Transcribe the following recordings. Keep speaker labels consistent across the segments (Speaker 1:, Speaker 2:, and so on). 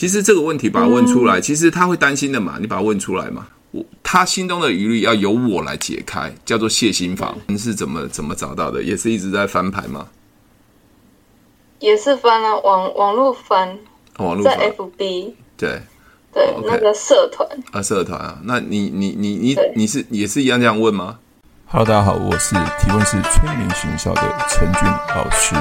Speaker 1: 其实这个问题把它问出来，嗯、其实他会担心的嘛，你把它问出来嘛。我他心中的疑虑要由我来解开，叫做谢心房，你是怎么怎么找到的？也是一直在翻牌吗？
Speaker 2: 也是翻啊，网网络翻，
Speaker 1: 网络
Speaker 2: 在 FB
Speaker 1: 对。
Speaker 2: 对、哦 okay、那个社团。
Speaker 1: 啊，社团啊，那你你你你你是也是一样这样问吗
Speaker 3: ？Hello，大家好，我是提问是催眠学校的陈俊老师，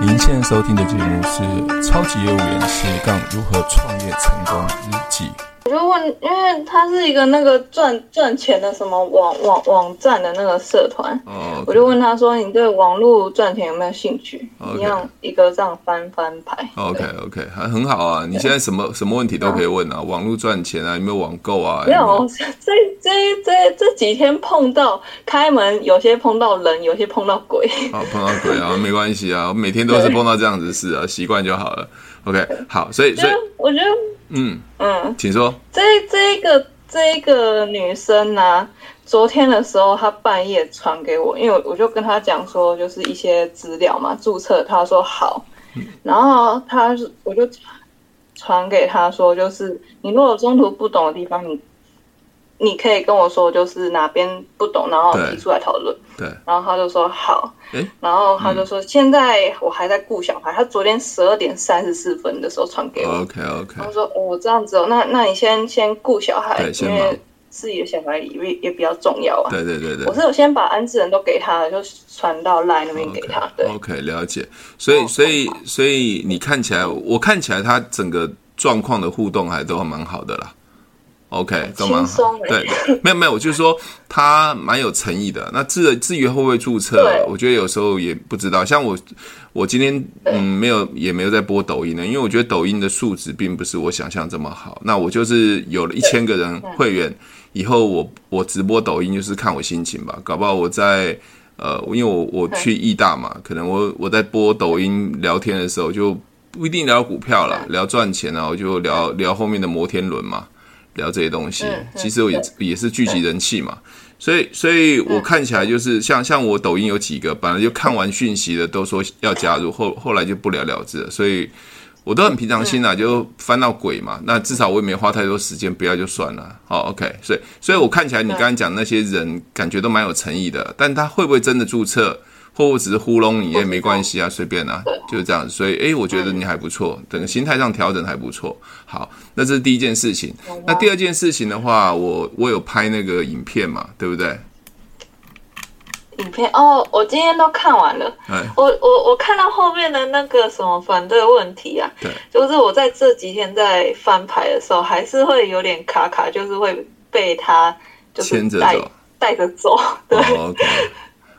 Speaker 3: 您现在收听的节目是《超级业务员斜杠如何创业成功日记》。
Speaker 2: 我就问，因为他是一个那个赚赚钱的什么网网网站的那个社团，oh, okay. 我就问他说：“你对网络赚钱有没有兴趣？”
Speaker 1: Okay.
Speaker 2: 一样一个这样翻翻牌。
Speaker 1: OK OK，还很好啊！你现在什么什么问题都可以问啊，网络赚钱啊，有没有网购啊？
Speaker 2: 没有，这这这这几天碰到开门，有些碰到人，有些碰到鬼。
Speaker 1: 哦，碰到鬼啊，没关系啊，我每天都是碰到这样子的事啊，习惯就好了。OK，好，所以所以
Speaker 2: 我觉得。
Speaker 1: 嗯嗯，请说。
Speaker 2: 这这一个这一个女生呢、啊，昨天的时候她半夜传给我，因为我就跟她讲说，就是一些资料嘛，注册。她说好，然后她我就传给她说，就是你如果中途不懂的地方，你。你可以跟我说，就是哪边不懂，然后提出来讨论。
Speaker 1: 对，
Speaker 2: 然后他就说好。
Speaker 1: 欸、
Speaker 2: 然后他就说现在我还在顾小孩，他昨天十二点三十四分的时候传给我。
Speaker 1: OK OK。
Speaker 2: 他说哦这样子哦，那那你先先顾小孩，因为自己的小孩也也比较重要啊。
Speaker 1: 对对对对。
Speaker 2: 我是有先把安置人都给他了，就传到 LINE 那边给他。对
Speaker 1: OK 了解。所以所以所以你看起来，我看起来他整个状况的互动还都蛮好的啦。OK，都蛮好。对，没有没有，我就是说他蛮有诚意的。那至至于会不会注册，我觉得有时候也不知道。像我，我今天嗯没有也没有在播抖音呢，因为我觉得抖音的素质并不是我想象这么好。那我就是有了一千个人会员以后，我我直播抖音就是看我心情吧。搞不好我在呃，因为我我去义大嘛，可能我我在播抖音聊天的时候就不一定聊股票了，聊赚钱啊，我就聊聊后面的摩天轮嘛。聊这些东西，其实我也也是聚集人气嘛，所以所以我看起来就是像像我抖音有几个，本来就看完讯息的都说要加入，后后来就不了了之了，所以我都很平常心啊，就翻到鬼嘛，那至少我也没花太多时间，不要就算了。好，OK，所以所以我看起来你刚才讲那些人感觉都蛮有诚意的，但他会不会真的注册？或我只是糊弄你也 没关系啊，随便啊，就是这样子。所以，诶，我觉得你还不错，整个心态上调整还不错。好，那这是第一件事情。那第二件事情的话，我我有拍那个影片嘛，对不对？
Speaker 2: 影片哦，我今天都看完了。
Speaker 1: 哎，
Speaker 2: 我我我看到后面的那个什么反对问题啊，
Speaker 1: 对，
Speaker 2: 就是我在这几天在翻牌的时候，还是会有点卡卡，就是会被他就是
Speaker 1: 牵着走，
Speaker 2: 带着走，对。
Speaker 1: Oh, okay.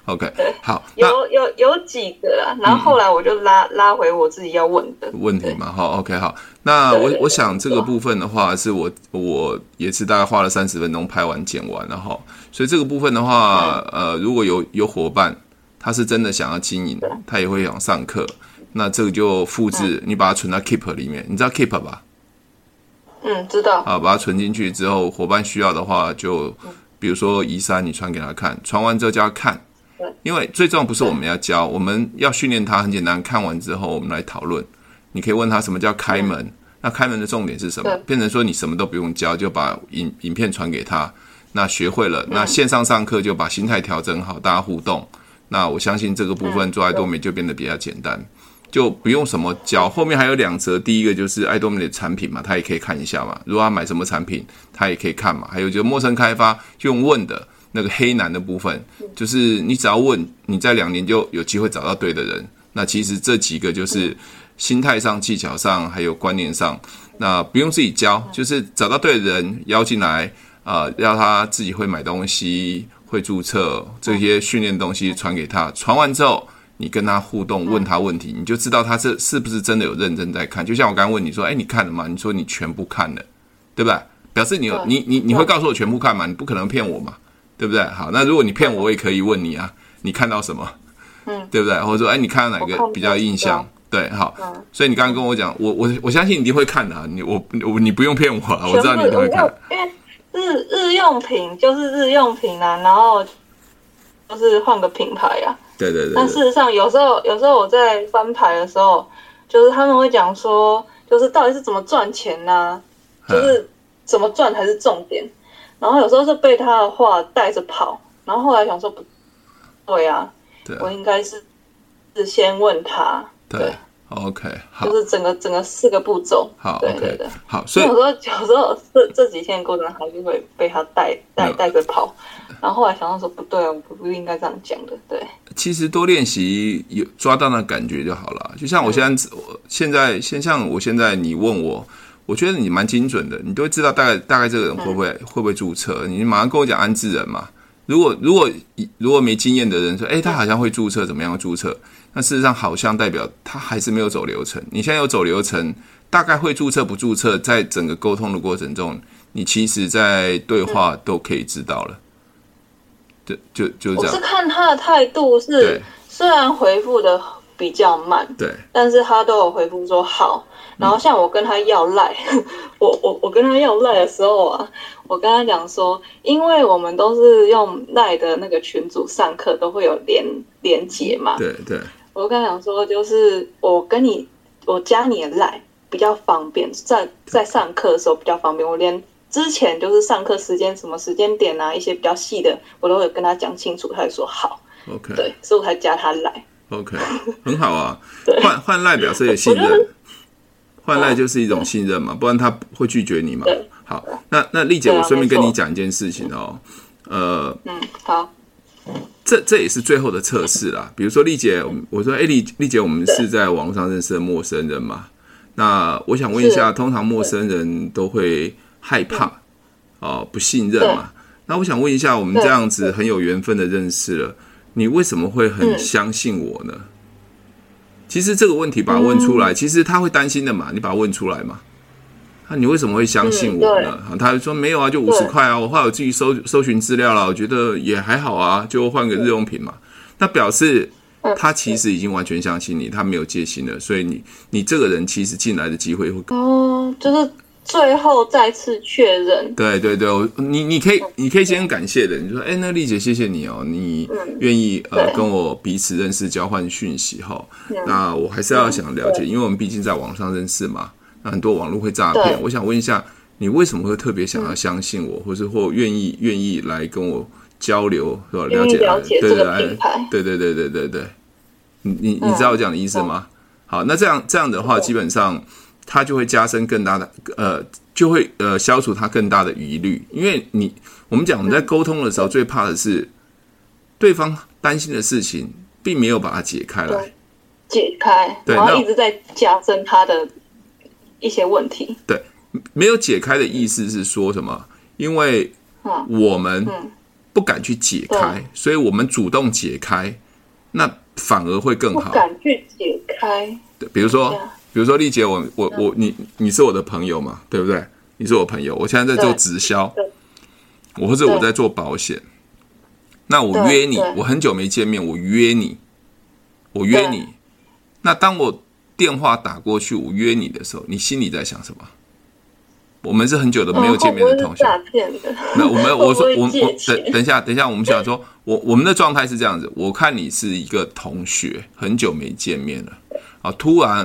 Speaker 1: OK，好，
Speaker 2: 有有有几个啊，然后后来我就拉、嗯、拉回我自己要问的。
Speaker 1: 问题嘛，好，OK，好，那我我想这个部分的话，是我我也是大概花了三十分钟拍完剪完了哈，所以这个部分的话，呃，如果有有伙伴他是真的想要经营，他也会想上课，那这个就复制，你把它存到 Keep 里面，你知道 Keep 吧？
Speaker 2: 嗯，知道。
Speaker 1: 啊，把它存进去之后，伙伴需要的话，就比如说移山，你传给他看，传完之后叫他看。因为最重要不是我们要教，我们要训练他。很简单，看完之后我们来讨论。你可以问他什么叫开门？那开门的重点是什么？变成说你什么都不用教，就把影影片传给他。那学会了，那线上上课就把心态调整好，大家互动。那我相信这个部分做爱多美就变得比较简单，就不用什么教。后面还有两则，第一个就是爱多美的产品嘛，他也可以看一下嘛。如果他买什么产品，他也可以看嘛。还有就是陌生开发，就用问的。那个黑男的部分，就是你只要问，你在两年就有机会找到对的人。那其实这几个就是心态上、技巧上，还有观念上，那不用自己教，就是找到对的人邀进来，啊、呃，让他自己会买东西、会注册这些训练东西传给他。传完之后，你跟他互动，问他问题，你就知道他这是不是真的有认真在看。就像我刚刚问你说，哎，你看了吗？你说你全部看了，对吧？表示你有你你你会告诉我全部看吗？你不可能骗我嘛。对不对？好，那如果你骗我，我也可以问你啊，你看到什么？嗯，对不对？或者说，哎，你看到哪个比较印象？对，好，所以你刚刚跟我讲，我我我相信你一定会看的，你我我你不用骗我，我知道你一定会看。
Speaker 2: 因为日日用品就是日用品啊，然后就是换个品牌啊。
Speaker 1: 对对对。
Speaker 2: 但事实上，有时候有时候我在翻牌的时候，就是他们会讲说。就是到底是怎么赚钱呢、啊？就是怎么赚才是重点。然后有时候是被他的话带着跑，然后后来想说不对啊，对我应该是是先问他。对，对
Speaker 1: ，OK，好，
Speaker 2: 就是整个整个四个步骤。
Speaker 1: 好，
Speaker 2: 对对对，
Speaker 1: 好。所以
Speaker 2: 有时候有时候这这几天的过程还是会被他带带带着跑，然后后来想到说不对啊，我不应该这样讲的。对，
Speaker 1: 其实多练习有抓到那感觉就好了。就像我现在，我、嗯、现在先像我现在，你问我。我觉得你蛮精准的，你都会知道大概大概这个人会不会、嗯、会不会注册。你马上跟我讲安置人嘛。如果如果如果没经验的人说，哎，他好像会注册，怎么样注册？那事实上好像代表他还是没有走流程。你现在有走流程，大概会注册不注册，在整个沟通的过程中，你其实在对话都可以知道了。就就就这样。
Speaker 2: 我是看他的态度是，虽然回复的比较慢，
Speaker 1: 对，
Speaker 2: 但是他都有回复说好。然后像我跟他要赖，我我我跟他要赖的时候啊，我跟他讲说，因为我们都是用赖的那个群组上课，都会有连连接嘛。
Speaker 1: 对对。
Speaker 2: 我跟他讲说，就是我跟你我加你的赖比较方便，在在上课的时候比较方便。我连之前就是上课时间什么时间点啊，一些比较细的，我都会跟他讲清楚，他就说好。
Speaker 1: OK。
Speaker 2: 对，所以我才加他赖。
Speaker 1: OK，很好啊。换换赖表示有信任。换赖就是一种信任嘛，不然他会拒绝你嘛。好，那那丽姐，我顺便跟你讲一件事情哦。呃，
Speaker 2: 嗯，好，
Speaker 1: 这这也是最后的测试啦。比如说丽姐，我说，哎，丽丽姐，我们是在网络上认识的陌生人嘛？那我想问一下，通常陌生人都会害怕哦，不信任嘛？那我想问一下，我们这样子很有缘分的认识了，你为什么会很相信我呢？其实这个问题把它问出来，嗯、其实他会担心的嘛。你把它问出来嘛？那你为什么会相信我呢？嗯、他就说没有啊，就五十块啊。我后来我自己搜搜寻资料了，我觉得也还好啊，就换个日用品嘛。那表示他其实已经完全相信你，他没有戒心了。所以你你这个人其实进来的机会会高。
Speaker 2: 哦，就是。最后再次确认，
Speaker 1: 对对对，你你可以你可以先感谢的，你说，哎，那丽姐，谢谢你哦，你愿意呃跟我彼此认识，交换讯息哈。那我还是要想了解，因为我们毕竟在网上认识嘛，那很多网络会诈骗。我想问一下，你为什么会特别想要相信我，或是或愿意愿意来跟我交流，是吧？了解
Speaker 2: 了解这个品
Speaker 1: 牌，对对对对对对，你你你知道我讲的意思吗？好，那这样这样的话，基本上。他就会加深更大的呃，就会呃消除他更大的疑虑，因为你我们讲我们在沟通的时候，最怕的是对方担心的事情并没有把它解开来，
Speaker 2: 解开，对，然后一直在加深他的一些问题。
Speaker 1: 对，没有解开的意思是说什么？因为我们不敢去解开，所以我们主动解开，那反而会更好。
Speaker 2: 不敢去解开，
Speaker 1: 对，比如说。比如说丽姐，我我我你你是我的朋友嘛，对不对？你是我朋友，我现在在做直销，我或者我在做保险。那我约你，我很久没见面，我约你，我约你。那当我电话打过去，我约你的时候，你心里在想什么？我们是很久都没有见面的同学。那我们 我说我我等等一下，等一下，我们想说，我我们的状态是这样子。我看你是一个同学，很久没见面了。啊！突然，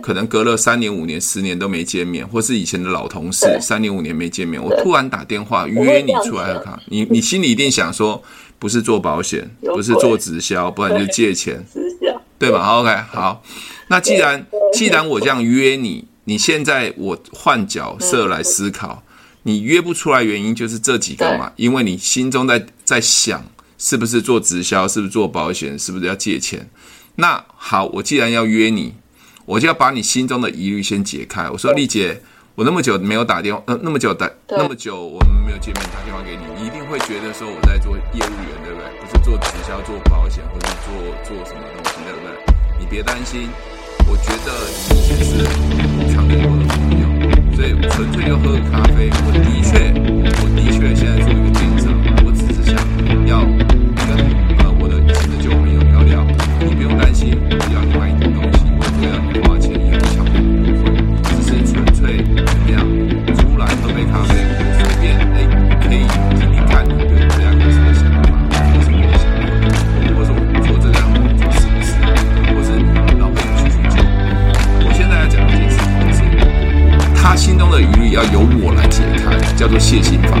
Speaker 1: 可能隔了三年、五年、十年都没见面，或是以前的老同事，三年、五年没见面，我突然打电话约你出来喝咖，你你心里一定想说，不是做保险，不是做直销，不然就是借钱，对吧？OK，好。那既然既然我这样约你，你现在我换角色来思考，你约不出来原因就是这几个嘛？因为你心中在在想，是不是做直销，是不是做保险，是不是要借钱？那好，我既然要约你，我就要把你心中的疑虑先解开。我说丽姐，我那么久没有打电话，呃，那么久打那么久我们没有见面，打电话给你，你一定会觉得说我在做业务员，对不对？不是做直销、做保险，或者做做什么东西，对不对？你别担心，我觉得你以前是常跟我的朋友，所以纯粹就喝个咖啡。我的确，我的确现在做一个见证，我只是想要担心，只要你买你的东西，我不要你花钱也不想付部分，只是纯粹怎么样，出来喝杯咖啡，随便哎，可以听听看你对这样有什么想法，有什么想问，或者我做这样做是不是，或是老板去去做。我现在要讲一件事情，就是他心中的疑虑要由我来解开，叫做谢心法。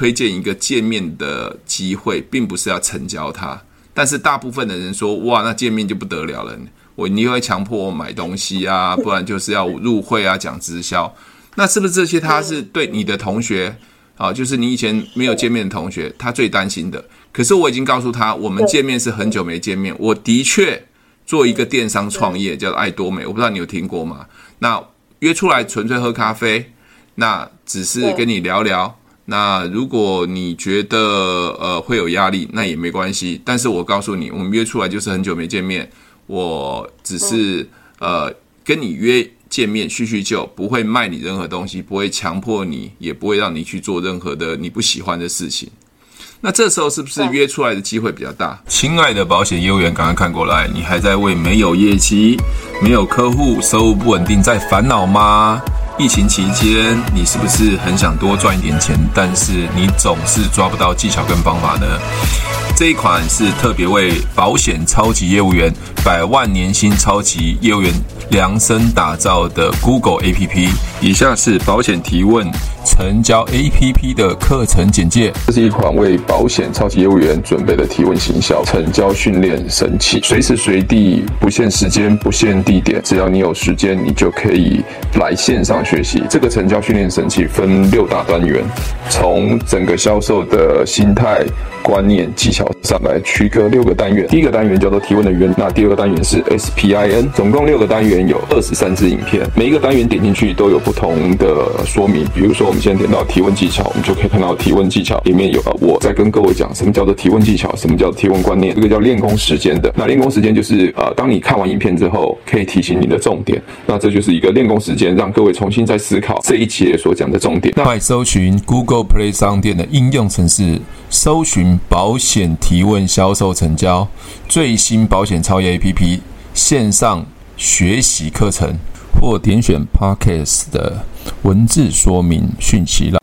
Speaker 1: 推荐一个见面的机会，并不是要成交他，但是大部分的人说，哇，那见面就不得了了，我你会强迫我买东西啊，不然就是要入会啊，讲直销，那是不是这些他是对你的同学啊，就是你以前没有见面的同学，他最担心的。可是我已经告诉他，我们见面是很久没见面，我的确做一个电商创业叫做爱多美，我不知道你有听过吗？那约出来纯粹喝咖啡，那只是跟你聊聊。那如果你觉得呃会有压力，那也没关系。但是我告诉你，我们约出来就是很久没见面，我只是呃跟你约见面叙叙旧，不会卖你任何东西，不会强迫你，也不会让你去做任何的你不喜欢的事情。那这时候是不是约出来的机会比较大？
Speaker 3: 亲爱的保险业务员，赶快看过来，你还在为没有业绩、没有客户、收入不稳定在烦恼吗？疫情期间，你是不是很想多赚一点钱，但是你总是抓不到技巧跟方法呢？这一款是特别为保险超级业务员、百万年薪超级业务员量身打造的 Google APP。以下是保险提问成交 APP 的课程简介。
Speaker 4: 这是一款为保险超级业务员准备的提问行销成交训练神器，随时随地不限时间、不限地点，只要你有时间，你就可以来线上学习。这个成交训练神器分六大单元，从整个销售的心态。观念技巧上来区隔六个单元，第一个单元叫做提问的源，那第二个单元是 SPIN，总共六个单元有二十三支影片，每一个单元点进去都有不同的说明。比如说，我们现在点到提问技巧，我们就可以看到提问技巧里面有我在跟各位讲什么叫做提问技巧，什么叫提问观念，这个叫练功时间的。那练功时间就是呃，当你看完影片之后，可以提醒你的重点。那这就是一个练功时间，让各位重新再思考这一节所讲的重点。
Speaker 3: 快搜寻 Google Play 商店的应用程式，搜寻。保险提问销售成交最新保险超越 APP 线上学习课程，或点选 Podcast 的文字说明讯息了。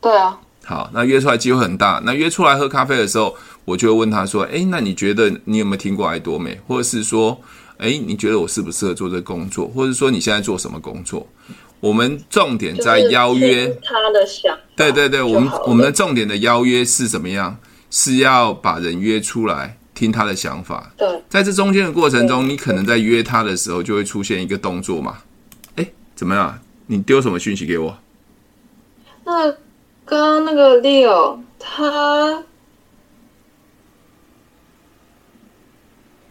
Speaker 2: 对啊，
Speaker 1: 好，那约出来机会很大。那约出来喝咖啡的时候，我就会问他说：“诶，那你觉得你有没有听过爱多美？或者是说，诶，你觉得我适不适合做这个工作？或者说你现在做什么工作？”我们重点在邀约
Speaker 2: 他的想，
Speaker 1: 对对对，我们我们的重点的邀约是怎么样？是要把人约出来听他的想法。
Speaker 2: 对，在
Speaker 1: 这中间的过程中，你可能在约他的时候就会出现一个动作嘛？哎，怎么样？你丢什么讯息给我？
Speaker 2: 那刚刚那个 Leo 他。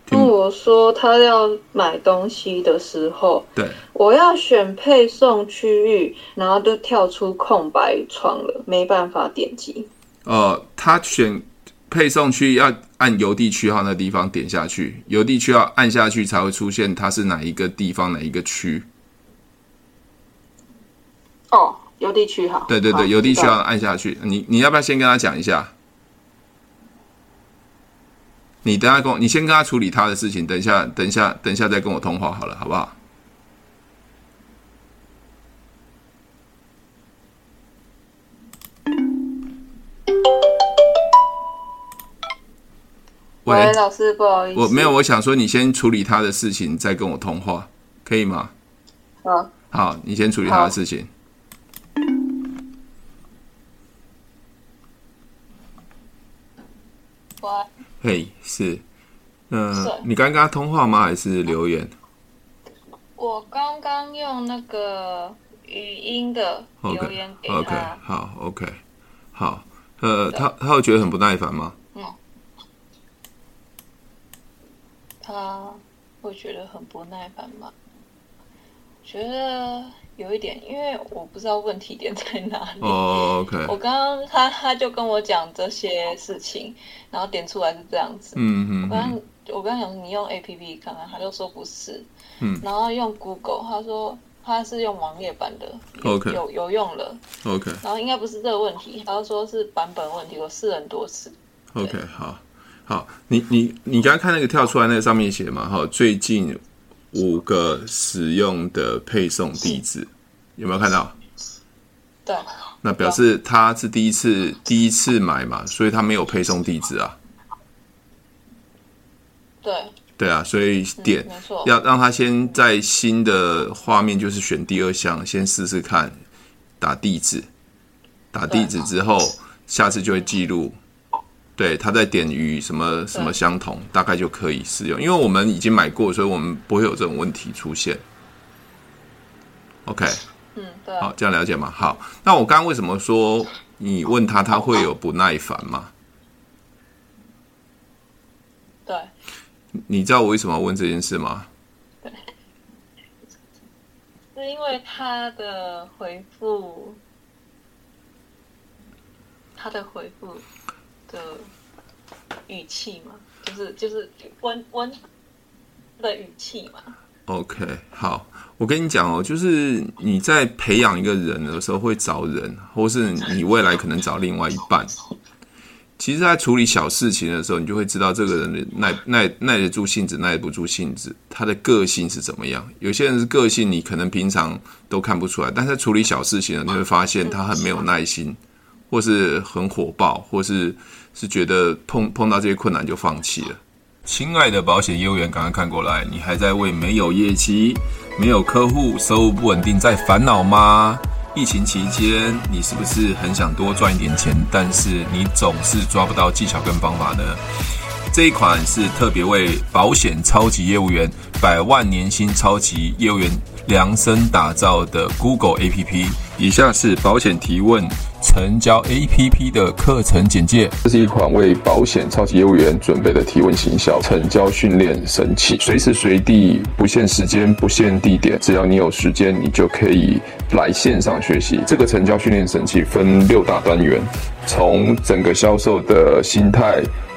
Speaker 2: 跟我说他要买东西的时候，
Speaker 1: 对，
Speaker 2: 我要选配送区域，然后就跳出空白窗了，没办法点击。
Speaker 1: 呃，他选配送区要按邮递区号那地方点下去，邮递区要按下去才会出现它是哪一个地方哪一个区。
Speaker 2: 哦，邮递区号。
Speaker 1: 对对对，邮递区要按下去。你你要不要先跟他讲一下？你等下跟我，你先跟他处理他的事情，等一下，等一下，等一下再跟我通话好了，好不好？
Speaker 2: 喂，老师，不好意思，
Speaker 1: 我没有，我想说你先处理他的事情，再跟我通话，可以吗？
Speaker 2: 好，
Speaker 1: 好，你先处理他的事情。
Speaker 2: 喂。
Speaker 1: 嘿，是，嗯、呃，你刚刚跟他通话吗？还是留言？
Speaker 2: 我刚刚用那个语音的留言给他。
Speaker 1: OK，, okay 好，OK，好，呃，他他会觉得很不耐烦吗？
Speaker 2: 嗯，他会觉得很不耐烦吗？觉得。有一点，因为我不知道问题点在哪里。
Speaker 1: 哦、oh,，OK。
Speaker 2: 我刚刚他他就跟我讲这些事情，然后点出来是这样子。
Speaker 1: 嗯嗯。
Speaker 2: 我刚我刚讲你用 APP 看看，他就说不是。
Speaker 1: 嗯。
Speaker 2: 然后用 Google，他说他是用网页版的
Speaker 1: ，OK，
Speaker 2: 有有用了
Speaker 1: ，OK，
Speaker 2: 然后应该不是这个问题，他说是版本问题，我试了很多次
Speaker 1: ，OK，好，好，你你你刚刚看那个跳出来那个上面写嘛，哈，最近五个使用的配送地址有没有看到？
Speaker 2: 对，
Speaker 1: 那表示他是第一次第一次买嘛，所以他没有配送地址啊。
Speaker 2: 对。
Speaker 1: 对啊，所以点、嗯、要让他先在新的画面，就是选第二项，先试试看打地址，打地址之后，下次就会记录。对，他在点与什么什么相同，大概就可以使用。因为我们已经买过，所以我们不会有这种问题出现。OK，
Speaker 2: 嗯，对，
Speaker 1: 好，这样了解吗？好，那我刚刚为什么说你问他，他会有不耐烦吗？
Speaker 2: 对。
Speaker 1: 你知道我为什么要问这件事吗？
Speaker 2: 对，是因为他的回复，他的回复的语气嘛，就是就是温温的语气嘛。
Speaker 1: OK，好，我跟你讲哦，就是你在培养一个人的时候，会找人，或是你未来可能找另外一半。其实，在处理小事情的时候，你就会知道这个人的耐耐耐得住性子，耐不住性子，他的个性是怎么样。有些人是个性，你可能平常都看不出来，但是处理小事情，你会发现他很没有耐心，或是很火爆，或是是觉得碰碰到这些困难就放弃了。
Speaker 3: 亲爱的保险业务员，赶快看过来，你还在为没有业绩、没有客户、收入不稳定在烦恼吗？疫情期间，你是不是很想多赚一点钱，但是你总是抓不到技巧跟方法呢？这一款是特别为保险超级业务员、百万年薪超级业务员量身打造的 Google APP。以下是保险提问成交 APP 的课程简介。
Speaker 4: 这是一款为保险超级业务员准备的提问行销成交训练神器，随时随地不限时间、不限地点，只要你有时间，你就可以来线上学习。这个成交训练神器分六大单元，从整个销售的心态。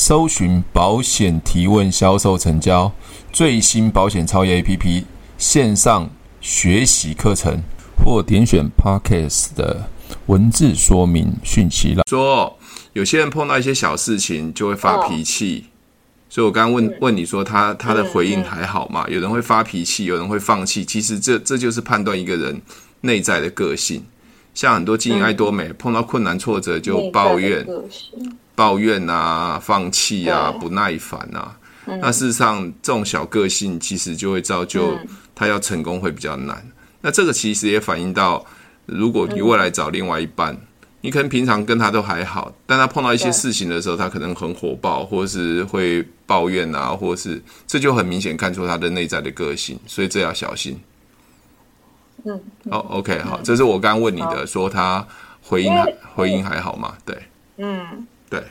Speaker 3: 搜寻保险提问销售成交最新保险超越 APP 线上学习课程，或点选 Podcast 的文字说明讯息了。
Speaker 1: 说有些人碰到一些小事情就会发脾气，所以我刚刚问问你说他他的回应还好吗？有人会发脾气，有人会放弃，其实这这就是判断一个人内在的个性。像很多经营爱多美，碰到困难挫折就抱怨。抱怨啊，放弃啊，不耐烦啊，嗯、那事实上这种小个性其实就会造就他要成功会比较难。嗯、那这个其实也反映到，如果你未来找另外一半，嗯、你可能平常跟他都还好，但他碰到一些事情的时候，他可能很火爆，或是会抱怨啊，或是这就很明显看出他的内在的个性，所以这要小心。嗯，哦、oh,，OK，好，这是我刚刚问你的，说他回应还回应还好吗？对，嗯。对，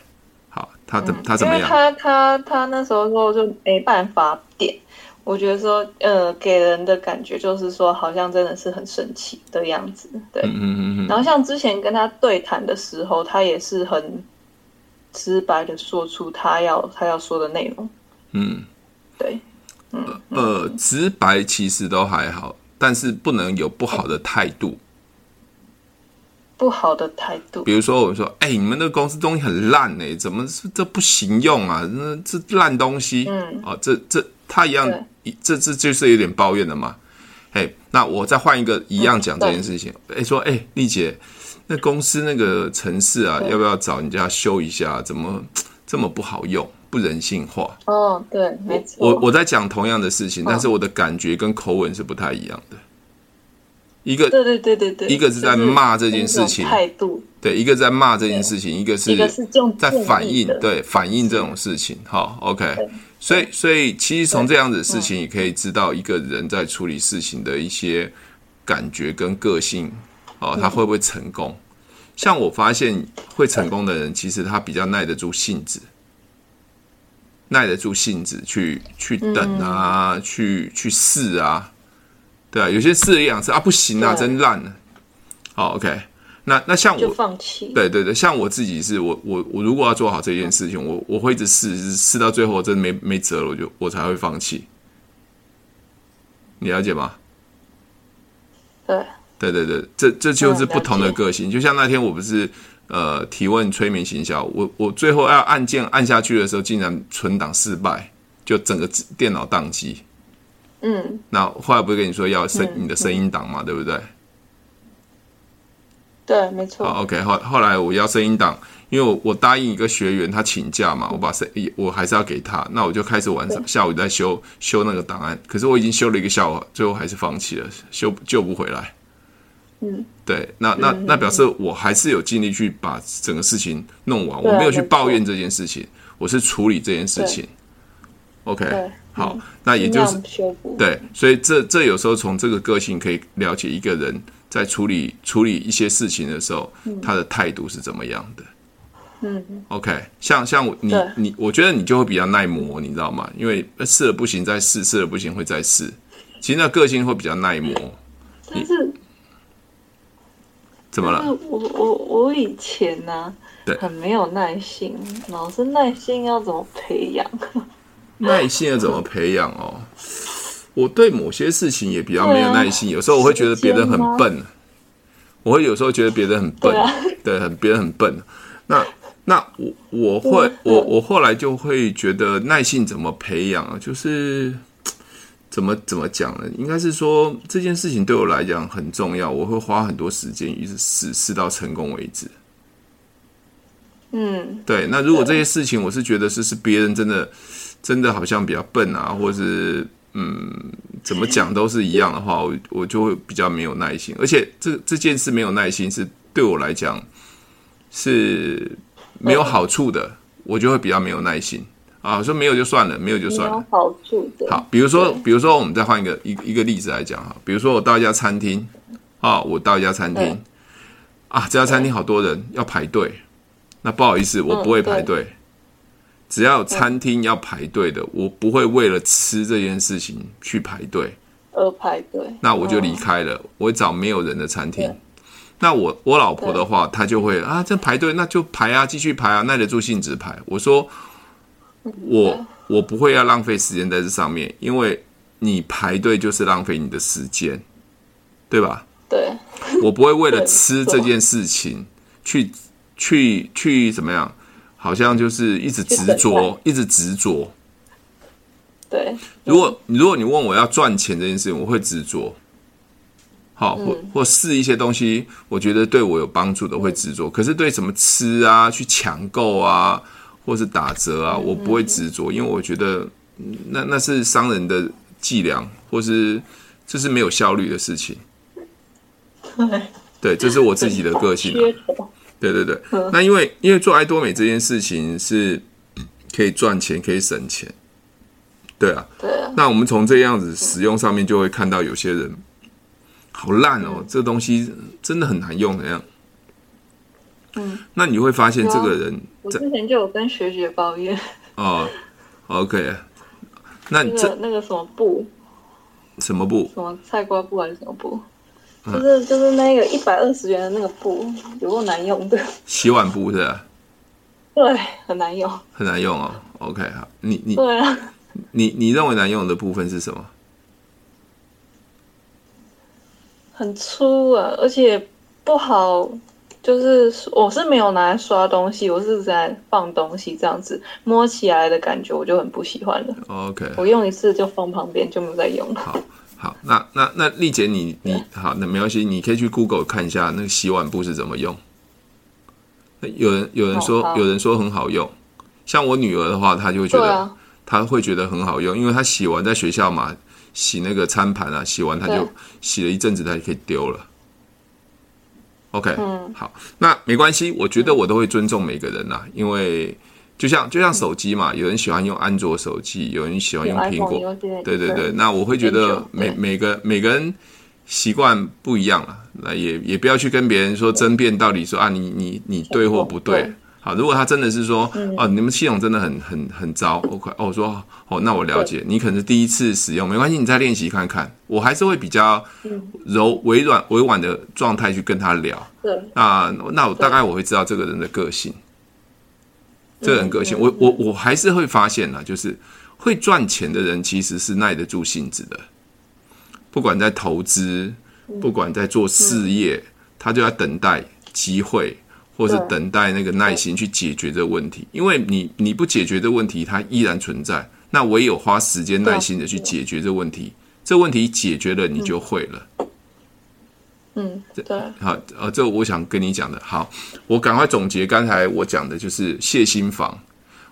Speaker 1: 好，他怎他怎么样？
Speaker 2: 他他他那时候说就没办法点，我觉得说呃，给人的感觉就是说好像真的是很神奇的样子。对，嗯嗯嗯。然后像之前跟他对谈的时候，他也是很直白的说出他要他要说的内容。嗯，对，嗯
Speaker 1: 呃，直白其实都还好，但是不能有不好的态度。
Speaker 2: 不好的态度，
Speaker 1: 比如说我们说，哎、欸，你们的公司东西很烂哎、欸，怎么是这不行用啊？那这烂东西，嗯，哦，这这他一样，对这这就是有点抱怨的嘛。嘿，那我再换一个一样讲这件事情，哎、嗯欸，说，哎、欸，丽姐，那公司那个城市啊，要不要找人家修一下？怎么这么不好用，不人性化？
Speaker 2: 哦，对，没错。
Speaker 1: 我我在讲同样的事情，但是我的感觉跟口吻是不太一样的。一个对对对对对，一个是在骂这件事情。态度，对，一个在骂这件事情，一个是在反映，对，反映这种事情。好，OK，所以所以其实从这样子的事情，也可以知道一个人在处理事情的一些感觉跟个性哦，他会不会成功？像我发现会成功的人，其实他比较耐得住性子，耐得住性子去去等啊，嗯、去去试啊，对啊，有些试了一两次啊，不行啊，真烂了。好，OK，那那像我
Speaker 2: 就放弃，
Speaker 1: 对对对，像我自己是我我我如果要做好这件事情，我我会一直试试到最后真的没没辙了，我就我才会放弃。你了解吗？
Speaker 2: 对。
Speaker 1: 对对对，这这就是不同的个性。就像那天我不是呃提问催眠行销，我我最后要按键按下去的时候，竟然存档失败，就整个电脑宕机。
Speaker 2: 嗯。
Speaker 1: 那后来不是跟你说要声你的声音档嘛，对不对？
Speaker 2: 对，没错。
Speaker 1: 好，OK。后后来我要声音档，因为我我答应一个学员他请假嘛，我把声我还是要给他，那我就开始晚上下午在修修那个档案，可是我已经修了一个下午，最后还是放弃了，修救不回来。
Speaker 2: 嗯，
Speaker 1: 对，那那那表示我还是有尽力去把整个事情弄完，我没有去抱怨这件事情，我是处理这件事情。OK，好，那也就是对，所以这这有时候从这个个性可以了解一个人在处理处理一些事情的时候，他的态度是怎么样的。
Speaker 2: 嗯
Speaker 1: ，OK，像像我你你，我觉得你就会比较耐磨，你知道吗？因为试了不行再试，试了不行会再试，其实那个性会比较耐磨。
Speaker 2: 但是。
Speaker 1: 怎么了？
Speaker 2: 我我我以前呢、啊，很没有耐心。老师，耐心要怎么培养？
Speaker 1: 耐心要怎么培养哦？我对某些事情也比较没有耐心。啊、有时候我会觉得别人很笨，我会有时候觉得别人很笨，对，啊、对，很别人很笨。那那我我会我我后来就会觉得耐性怎么培养啊？就是。怎么怎么讲呢？应该是说这件事情对我来讲很重要，我会花很多时间一直试试到成功为止。
Speaker 2: 嗯，
Speaker 1: 对。那如果这些事情我是觉得是是别人真的真的好像比较笨啊，或是嗯怎么讲都是一样的话，我我就会比较没有耐心。而且这这件事没有耐心是对我来讲是没有好处的，我就会比较没有耐心。啊，说没有就算了，没有就算了。
Speaker 2: 好处的。
Speaker 1: 好，比如说，比如说，我们再换一个一一个例子来讲哈。比如说，我到一家餐厅，啊，我到一家餐厅，啊，这家餐厅好多人要排队，那不好意思，我不会排队。只要有餐厅要排队的，我不会为了吃这件事情去排队
Speaker 2: 而排队。
Speaker 1: 那我就离开了，我会找没有人的餐厅。那我我老婆的话，她就会啊，这排队那就排啊，继续排啊，耐得住性子排。我说。我我不会要浪费时间在这上面，因为你排队就是浪费你的时间，对吧？
Speaker 2: 对，
Speaker 1: 我不会为了 吃这件事情去去去怎么样，好像就是一直执着，一直执着。
Speaker 2: 对，
Speaker 1: 如果如果你问我要赚钱这件事情，我会执着。好，或或试一些东西，我觉得对我有帮助的会执着。可是对什么吃啊，去抢购啊。或是打折啊，我不会执着，因为我觉得那那是商人的伎俩，或是这是没有效率的事情。对，这是我自己的个性啊。对对对，那因为因为做爱多美这件事情是可以赚钱，可以省钱。对啊，
Speaker 2: 对啊。
Speaker 1: 那我们从这样子使用上面就会看到有些人好烂哦，这东西真的很难用的样。
Speaker 2: 嗯，
Speaker 1: 那你会发现这个人，
Speaker 2: 我之前就有跟学姐抱怨。
Speaker 1: 哦，OK，那你
Speaker 2: 这那个什么布，
Speaker 1: 什么布？
Speaker 2: 什么菜瓜布还是什么布？就是就是那个一百二十元的那个布，有够难用的。
Speaker 1: 洗碗布是吧？
Speaker 2: 对，很难用。
Speaker 1: 很难用哦。OK，好，你你
Speaker 2: 对啊，
Speaker 1: 你你认为难用的部分是什么？
Speaker 2: 很粗啊，而且不好。就是我是没有拿来刷东西，我是在放东西，这样子摸起来的感觉我就很不喜欢了。
Speaker 1: OK，
Speaker 2: 我用一次就放旁边，就没有再用了。
Speaker 1: 好，好，那那那丽姐你，你你好，那没关系，你可以去 Google 看一下那个洗碗布是怎么用。有人有人说有人说很好用，像我女儿的话，她就会觉得她会觉得很好用，因为她洗完在学校嘛，洗那个餐盘啊，洗完她就洗了一阵子，她就可以丢了。OK，嗯，好，那没关系，我觉得我都会尊重每个人呐，因为就像就像手机嘛，有人喜欢用安卓手机，有人喜欢用苹果，对对对，那我会觉得每每个每个人习惯不一样了，那也也不要去跟别人说争辩，到底说啊，你你你对或不对。好，如果他真的是说，哦，你们系统真的很很很糟，OK，哦，我说，哦，那我了解，你可能是第一次使用，没关系，你再练习看看。我还是会比较柔、委软、委婉的状态去跟他聊。对，那那我大概我会知道这个人的个性，这个人个性，我我我还是会发现呢，就是会赚钱的人其实是耐得住性子的，不管在投资，不管在做事业，他就要等待机会。或是等待那个耐心去解决这个问题，因为你你不解决这个问题，它依然存在。那唯有花时间耐心的去解决这个问题，这问题解决了，你就会了。
Speaker 2: 嗯，对。
Speaker 1: 好，呃，这我想跟你讲的。好，我赶快总结刚才我讲的，就是谢心房。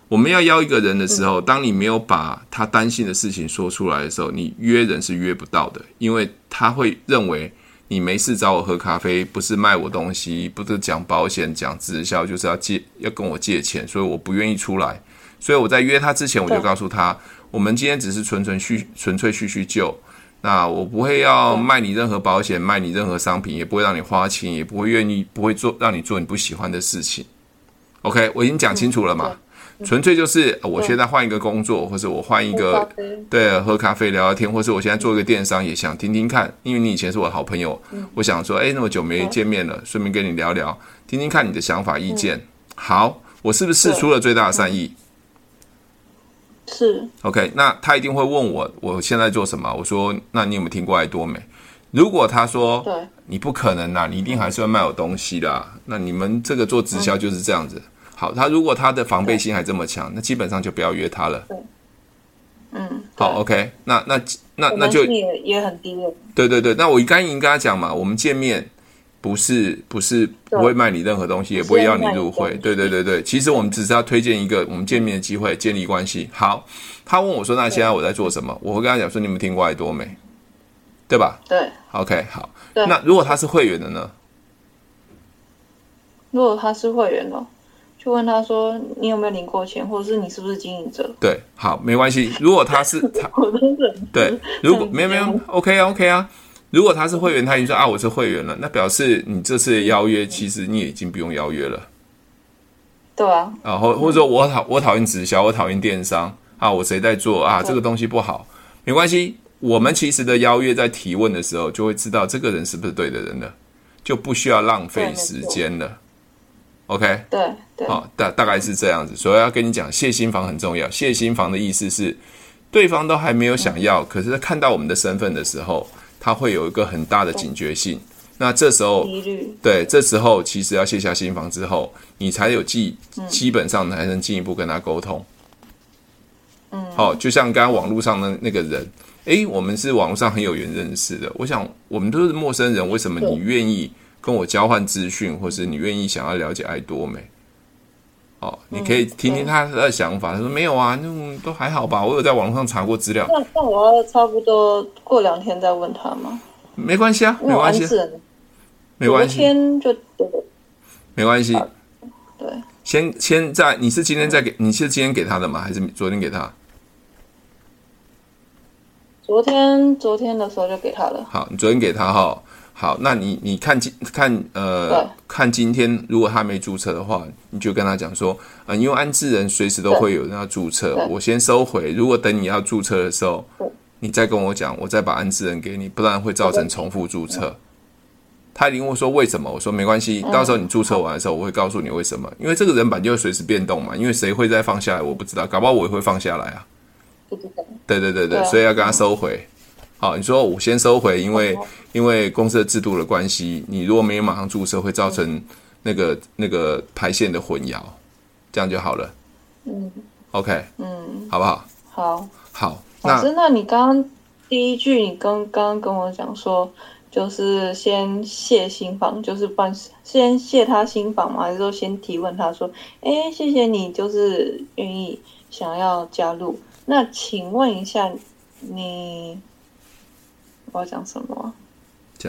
Speaker 1: 我们要邀一个人的时候，当你没有把他担心的事情说出来的时候，你约人是约不到的，因为他会认为。你没事找我喝咖啡，不是卖我东西，不是讲保险、讲直销，就是要借，要跟我借钱，所以我不愿意出来。所以我在约他之前，我就告诉他，我们今天只是纯纯叙纯粹叙叙旧。那我不会要卖你任何保险，卖你任何商品，也不会让你花钱，也不会愿意，不会做让你做你不喜欢的事情。OK，我已经讲清楚了嘛？纯粹就是我现在换一个工作，或者我换一个对喝咖啡聊聊天，或是我现在做一个电商，也想听听看，因为你以前是我的好朋友，我想说，哎，那么久没见面了，顺便跟你聊聊，听听看你的想法意见。好，我是不是试出了最大的善意？
Speaker 2: 是。
Speaker 1: OK，那他一定会问我，我现在做什么？我说，那你有没有听过爱多美？如果他说，对，你不可能啦，你一定还是会卖我东西啦。那你们这个做直销就是这样子。好，他如果他的防备心还这么强，那基本上就不要约他了。对，
Speaker 2: 嗯，
Speaker 1: 好，OK，那那那那就
Speaker 2: 也也很低了。
Speaker 1: 对对对，那我刚已经跟他讲嘛，我们见面不是不是不会卖你任何东西，也不会要你入会。对对对对，其实我们只是要推荐一个我们见面的机会，建立关系。好，他问我说：“那现在我在做什么？”我会跟他讲说：“你们听过爱多美，对吧？”
Speaker 2: 对
Speaker 1: ，OK，好。那如果他是会员的呢？
Speaker 2: 如果他是会员的。就问他说：“你有没有领过钱，或者是你是不是经营者？”
Speaker 1: 对，好，没关系。如果他是他，对，如果没有没有，OK 啊 OK 啊。如果他是会员，他已经说啊，我是会员了，那表示你这次的邀约，其实你也已经不用邀约了。
Speaker 2: 对啊。
Speaker 1: 啊，或或者说我讨我讨厌直销，我讨厌电商啊，我谁在做啊？这个东西不好，没关系。我们其实的邀约在提问的时候，就会知道这个人是不是对的人了，就不需要浪费时间了。OK，
Speaker 2: 对对，
Speaker 1: 好，大大概是这样子，所以要跟你讲，谢心房很重要。谢心房的意思是，对方都还没有想要，嗯、可是他看到我们的身份的时候，他会有一个很大的警觉性。那这时候，对，这时候其实要卸下心防之后，你才有基基本上才能进一步跟他沟通。嗯，好，就像刚刚网络上的那个人，诶，我们是网络上很有缘认识的，我想我们都是陌生人，为什么你愿意？跟我交换资讯，或是你愿意想要了解爱多美，哦，你可以听听他的想法。他说没有啊，那都还好吧。我有在网上查过资料。
Speaker 2: 那那我要差不多过两天再问他吗？
Speaker 1: 没关系啊，没关系，没关系。
Speaker 2: 天就
Speaker 1: 没关系。
Speaker 2: 对，
Speaker 1: 先先在，你是今天在给，你是今天给他的吗？还是昨天给他？
Speaker 2: 昨天昨天的时候就给他了。
Speaker 1: 好，你昨天给他哈。好，那你你看今看呃看今天，如果他没注册的话，你就跟他讲说，呃，因为安置人随时都会有人要注册，我先收回。如果等你要注册的时候，你再跟我讲，我再把安置人给你，不然会造成重复注册。他一定会说为什么？我说没关系，到时候你注册完的时候，我会告诉你为什么。因为这个人本就会随时变动嘛，因为谁会再放下来，我不知道，搞不好我也会放下来啊。对对对对，所以要跟他收回。好，你说我先收回，因为因为公司的制度的关系，你如果没有马上注射，会造成那个那个排线的混淆，这样就好了。嗯，OK，嗯，好不好？
Speaker 2: 好，
Speaker 1: 好。
Speaker 2: 老师，那你刚刚第一句，你刚刚跟我讲说，就是先谢新房，就是办先谢他新房嘛？还是说先提问他说，哎，谢谢你，就是愿意想要加入。那请问一下你。我要讲什么？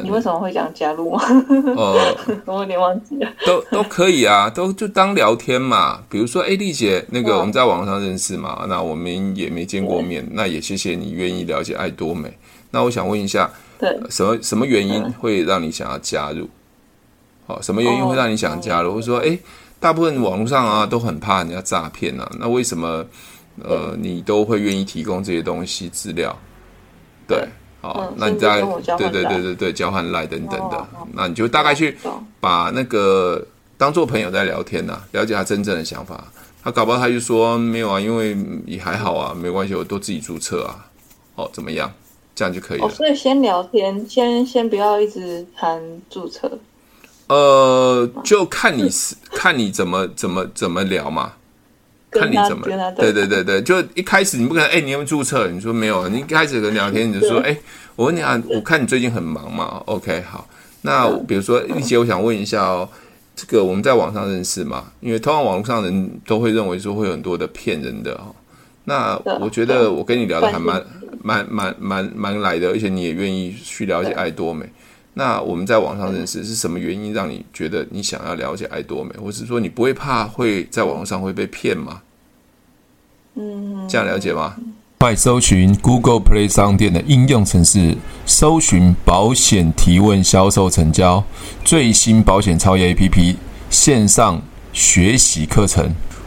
Speaker 2: 你为什么会讲加入吗？哦，我有点忘记了。
Speaker 1: 都都可以啊，都就当聊天嘛。比如说，哎，丽姐，那个我们在网上认识嘛，那我们也没见过面，那也谢谢你愿意了解爱多美。那我想问一下，
Speaker 2: 对，
Speaker 1: 什么什么原因会让你想要加入？哦，什么原因会让你想加入？或者说，哎，大部分网络上啊都很怕人家诈骗啊，那为什么呃你都会愿意提供这些东西资料？对，好，那你再对对对对对交换赖等等的，那你就大概去把那个当做朋友在聊天呐，了解他真正的想法。他搞不好他就说没有啊，因为也还好啊，没关系，我都自己注册啊。哦，怎么样？这样就可以了。哦，
Speaker 2: 所以先聊天，先先不要一直谈注册。
Speaker 1: 呃，就看你是看你怎么怎么怎么聊嘛，看你怎么。对对对对，就一开始你不可能哎，你有没有注册？你说没有，你一开始跟聊天你就说哎，我问你啊，我看你最近很忙嘛。OK，好，那比如说丽姐，我想问一下哦。这个我们在网上认识嘛？因为通常网络上人都会认为说会有很多的骗人的哦。那我觉得我跟你聊的还蛮蛮蛮蛮蛮来的，而且你也愿意去了解爱多美。那我们在网上认识是什么原因让你觉得你想要了解爱多美，或是说你不会怕会在网络上会被骗吗？嗯，这样了解吗？
Speaker 3: 快搜寻 Google Play 商店的应用程式，搜寻保险提问销售成交最新保险超越 APP 线上学习课程，